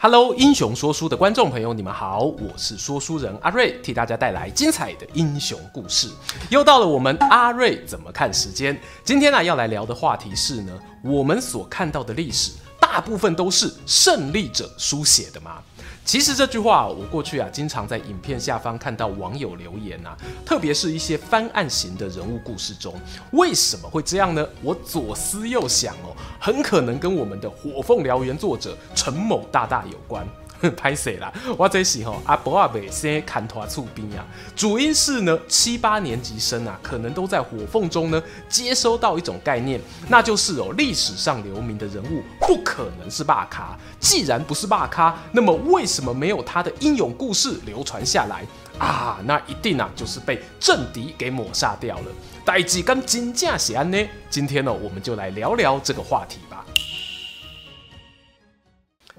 Hello，英雄说书的观众朋友，你们好，我是说书人阿瑞，替大家带来精彩的英雄故事。又到了我们阿瑞怎么看时间，今天呢要来聊的话题是呢，我们所看到的历史，大部分都是胜利者书写的吗？其实这句话，我过去啊经常在影片下方看到网友留言啊，特别是一些翻案型的人物故事中，为什么会这样呢？我左思右想哦，很可能跟我们的《火凤燎原》作者陈某大大有关。拍谢啦，我这时候阿伯阿伯先砍头出兵啊。主因是呢，七八年级生啊，可能都在火凤中呢接收到一种概念，那就是哦，历史上留名的人物不可能是霸咖。既然不是霸咖，那么为什么没有他的英勇故事流传下来啊？那一定啊，就是被政敌给抹杀掉了。代志跟真正是安呢？今天呢，我们就来聊聊这个话题。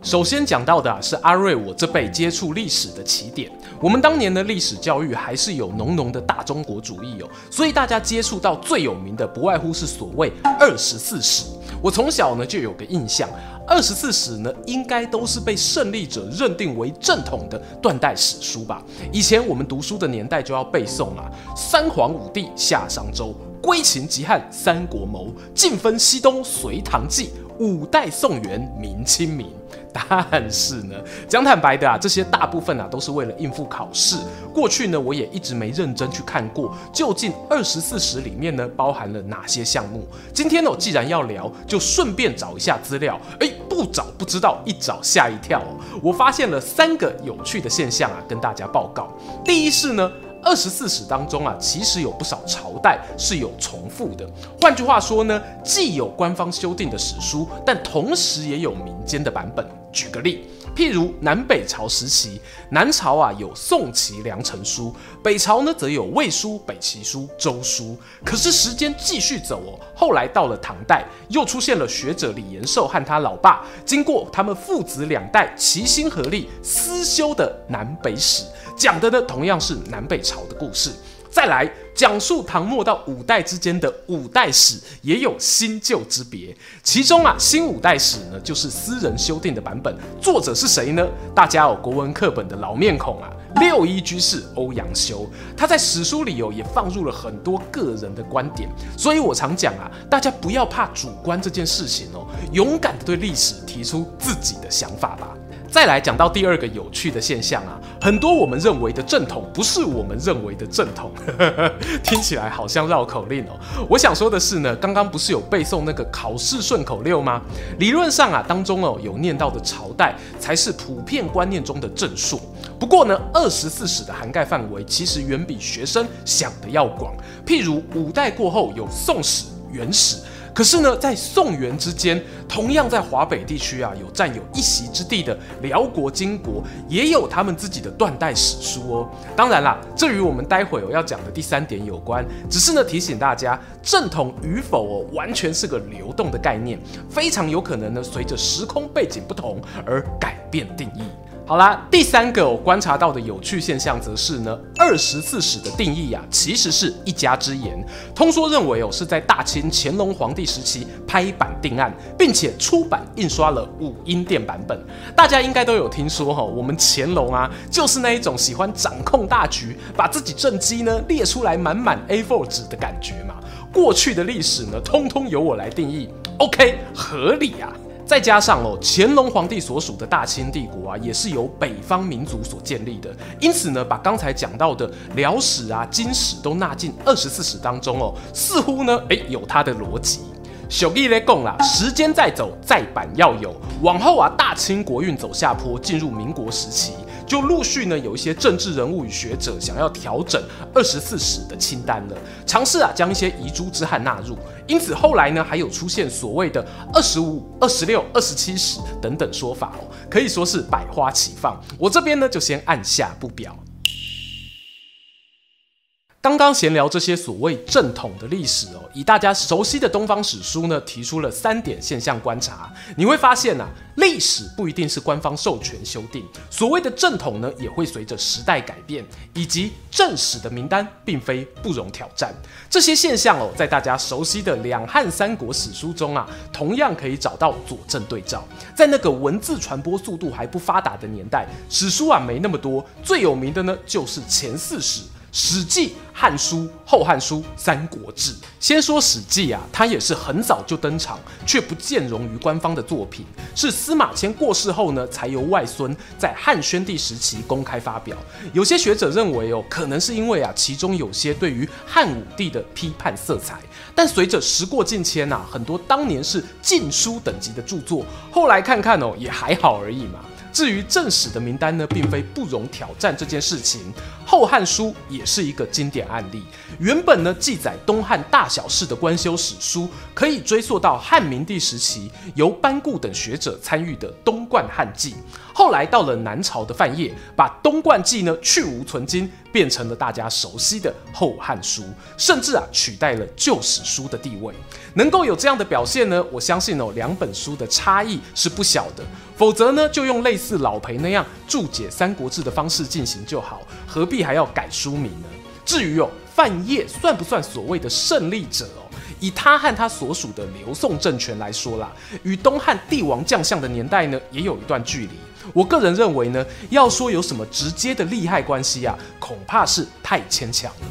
首先讲到的是阿瑞我这辈接触历史的起点。我们当年的历史教育还是有浓浓的大中国主义哦，所以大家接触到最有名的不外乎是所谓二十四史。我从小呢就有个印象，二十四史呢应该都是被胜利者认定为正统的断代史书吧。以前我们读书的年代就要背诵啊，三皇五帝夏商周，归秦击汉三国谋，晋分西东隋唐纪，五代宋元明清明。但是呢，讲坦白的啊，这些大部分啊都是为了应付考试。过去呢，我也一直没认真去看过，究竟二十四史里面呢包含了哪些项目。今天呢，我既然要聊，就顺便找一下资料。哎，不找不知道，一找吓一跳。我发现了三个有趣的现象啊，跟大家报告。第一是呢。二十四史当中啊，其实有不少朝代是有重复的。换句话说呢，既有官方修订的史书，但同时也有民间的版本。举个例，譬如南北朝时期，南朝啊有宋齐梁陈书，北朝呢则有魏书、北齐书、周书。可是时间继续走哦，后来到了唐代，又出现了学者李延寿和他老爸，经过他们父子两代齐心合力私修的南北史。讲的呢，同样是南北朝的故事。再来讲述唐末到五代之间的五代史，也有新旧之别。其中啊，新五代史呢，就是私人修订的版本。作者是谁呢？大家有国文课本的老面孔啊，六一居士欧阳修。他在史书里哦，也放入了很多个人的观点。所以我常讲啊，大家不要怕主观这件事情哦，勇敢地对历史提出自己的想法吧。再来讲到第二个有趣的现象啊，很多我们认为的正统不是我们认为的正统，听起来好像绕口令哦。我想说的是呢，刚刚不是有背诵那个考试顺口溜吗？理论上啊，当中哦有念到的朝代才是普遍观念中的正数。不过呢，二十四史的涵盖范围其实远比学生想的要广。譬如五代过后有宋史、元史。可是呢，在宋元之间，同样在华北地区啊，有占有一席之地的辽国、金国，也有他们自己的断代史书哦。当然啦，这与我们待会我要讲的第三点有关。只是呢，提醒大家，正统与否哦，完全是个流动的概念，非常有可能呢，随着时空背景不同而改变定义。好啦，第三个我观察到的有趣现象，则是呢，二十四史的定义啊，其实是一家之言。通说认为哦，是在大清乾隆皇帝时期拍板定案，并且出版印刷了武英殿版本。大家应该都有听说哈，我们乾隆啊，就是那一种喜欢掌控大局，把自己政绩呢列出来满满 A4 纸的感觉嘛。过去的历史呢，通通由我来定义，OK，合理啊。再加上哦，乾隆皇帝所属的大清帝国啊，也是由北方民族所建立的，因此呢，把刚才讲到的辽史啊、金史都纳进二十四史当中哦，似乎呢，诶，有它的逻辑。小弟咧讲啦，时间在走，再版要有，往后啊，大清国运走下坡，进入民国时期。就陆续呢，有一些政治人物与学者想要调整二十四史的清单了，尝试啊将一些遗珠之憾纳入。因此后来呢，还有出现所谓的二十五、二十六、二十七史等等说法哦，可以说是百花齐放。我这边呢就先按下不表。刚刚闲聊这些所谓正统的历史哦，以大家熟悉的东方史书呢，提出了三点现象观察。你会发现呐、啊，历史不一定是官方授权修订，所谓的正统呢，也会随着时代改变，以及正史的名单并非不容挑战。这些现象哦，在大家熟悉的两汉三国史书中啊，同样可以找到佐证对照。在那个文字传播速度还不发达的年代，史书啊没那么多，最有名的呢就是前四史。《史记》《汉书》《后汉书》《三国志》。先说《史记》啊，它也是很早就登场，却不见容于官方的作品，是司马迁过世后呢，才由外孙在汉宣帝时期公开发表。有些学者认为哦，可能是因为啊，其中有些对于汉武帝的批判色彩。但随着时过境迁呐，很多当年是禁书等级的著作，后来看看哦，也还好而已嘛。至于正史的名单呢，并非不容挑战这件事情，《后汉书》也是一个经典案例。原本呢，记载东汉大小事的官修史书，可以追溯到汉明帝时期，由班固等学者参与的《东冠汉记》。后来到了南朝的范晔，把《东冠记》呢去芜存菁，变成了大家熟悉的《后汉书》，甚至啊取代了旧史书的地位。能够有这样的表现呢，我相信哦，两本书的差异是不小的。否则呢，就用类似老裴那样注解《三国志》的方式进行就好，何必还要改书名呢？至于哦，范晔算不算所谓的胜利者哦？以他和他所属的刘宋政权来说啦，与东汉帝王将相的年代呢，也有一段距离。我个人认为呢，要说有什么直接的利害关系啊，恐怕是太牵强了。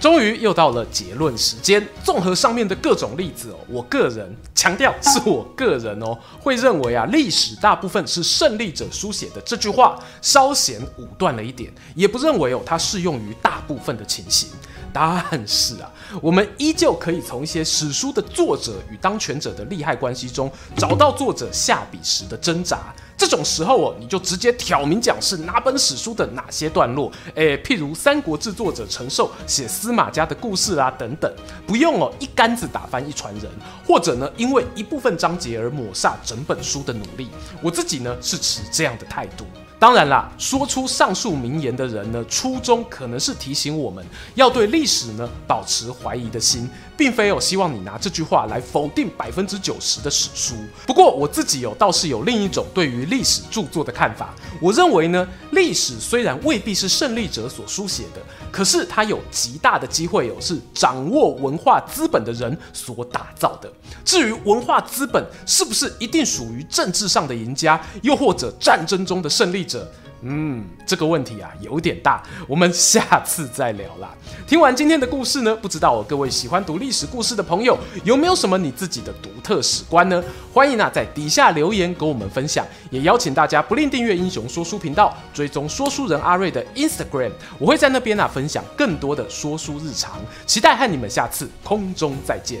终于又到了结论时间。综合上面的各种例子哦，我个人强调是我个人哦，会认为啊，历史大部分是胜利者书写的这句话稍显武断了一点，也不认为哦，它适用于大部分的情形。但是啊，我们依旧可以从一些史书的作者与当权者的利害关系中，找到作者下笔时的挣扎。这种时候哦，你就直接挑明讲是哪本史书的哪些段落，诶，譬如《三国志》作者陈寿写司马家的故事啊等等，不用哦一竿子打翻一船人，或者呢因为一部分章节而抹煞整本书的努力。我自己呢是持这样的态度。当然啦，说出上述名言的人呢，初衷可能是提醒我们要对历史呢保持怀疑的心，并非有希望你拿这句话来否定百分之九十的史书。不过我自己有倒是有另一种对于历史著作的看法，我认为呢，历史虽然未必是胜利者所书写的，可是它有极大的机会有是掌握文化资本的人所打造的。至于文化资本是不是一定属于政治上的赢家，又或者战争中的胜利者？嗯，这个问题啊有点大，我们下次再聊啦。听完今天的故事呢，不知道各位喜欢读历史故事的朋友有没有什么你自己的独特史观呢？欢迎啊在底下留言跟我们分享，也邀请大家不吝订阅英雄说书频道，追踪说书人阿瑞的 Instagram，我会在那边啊分享更多的说书日常，期待和你们下次空中再见。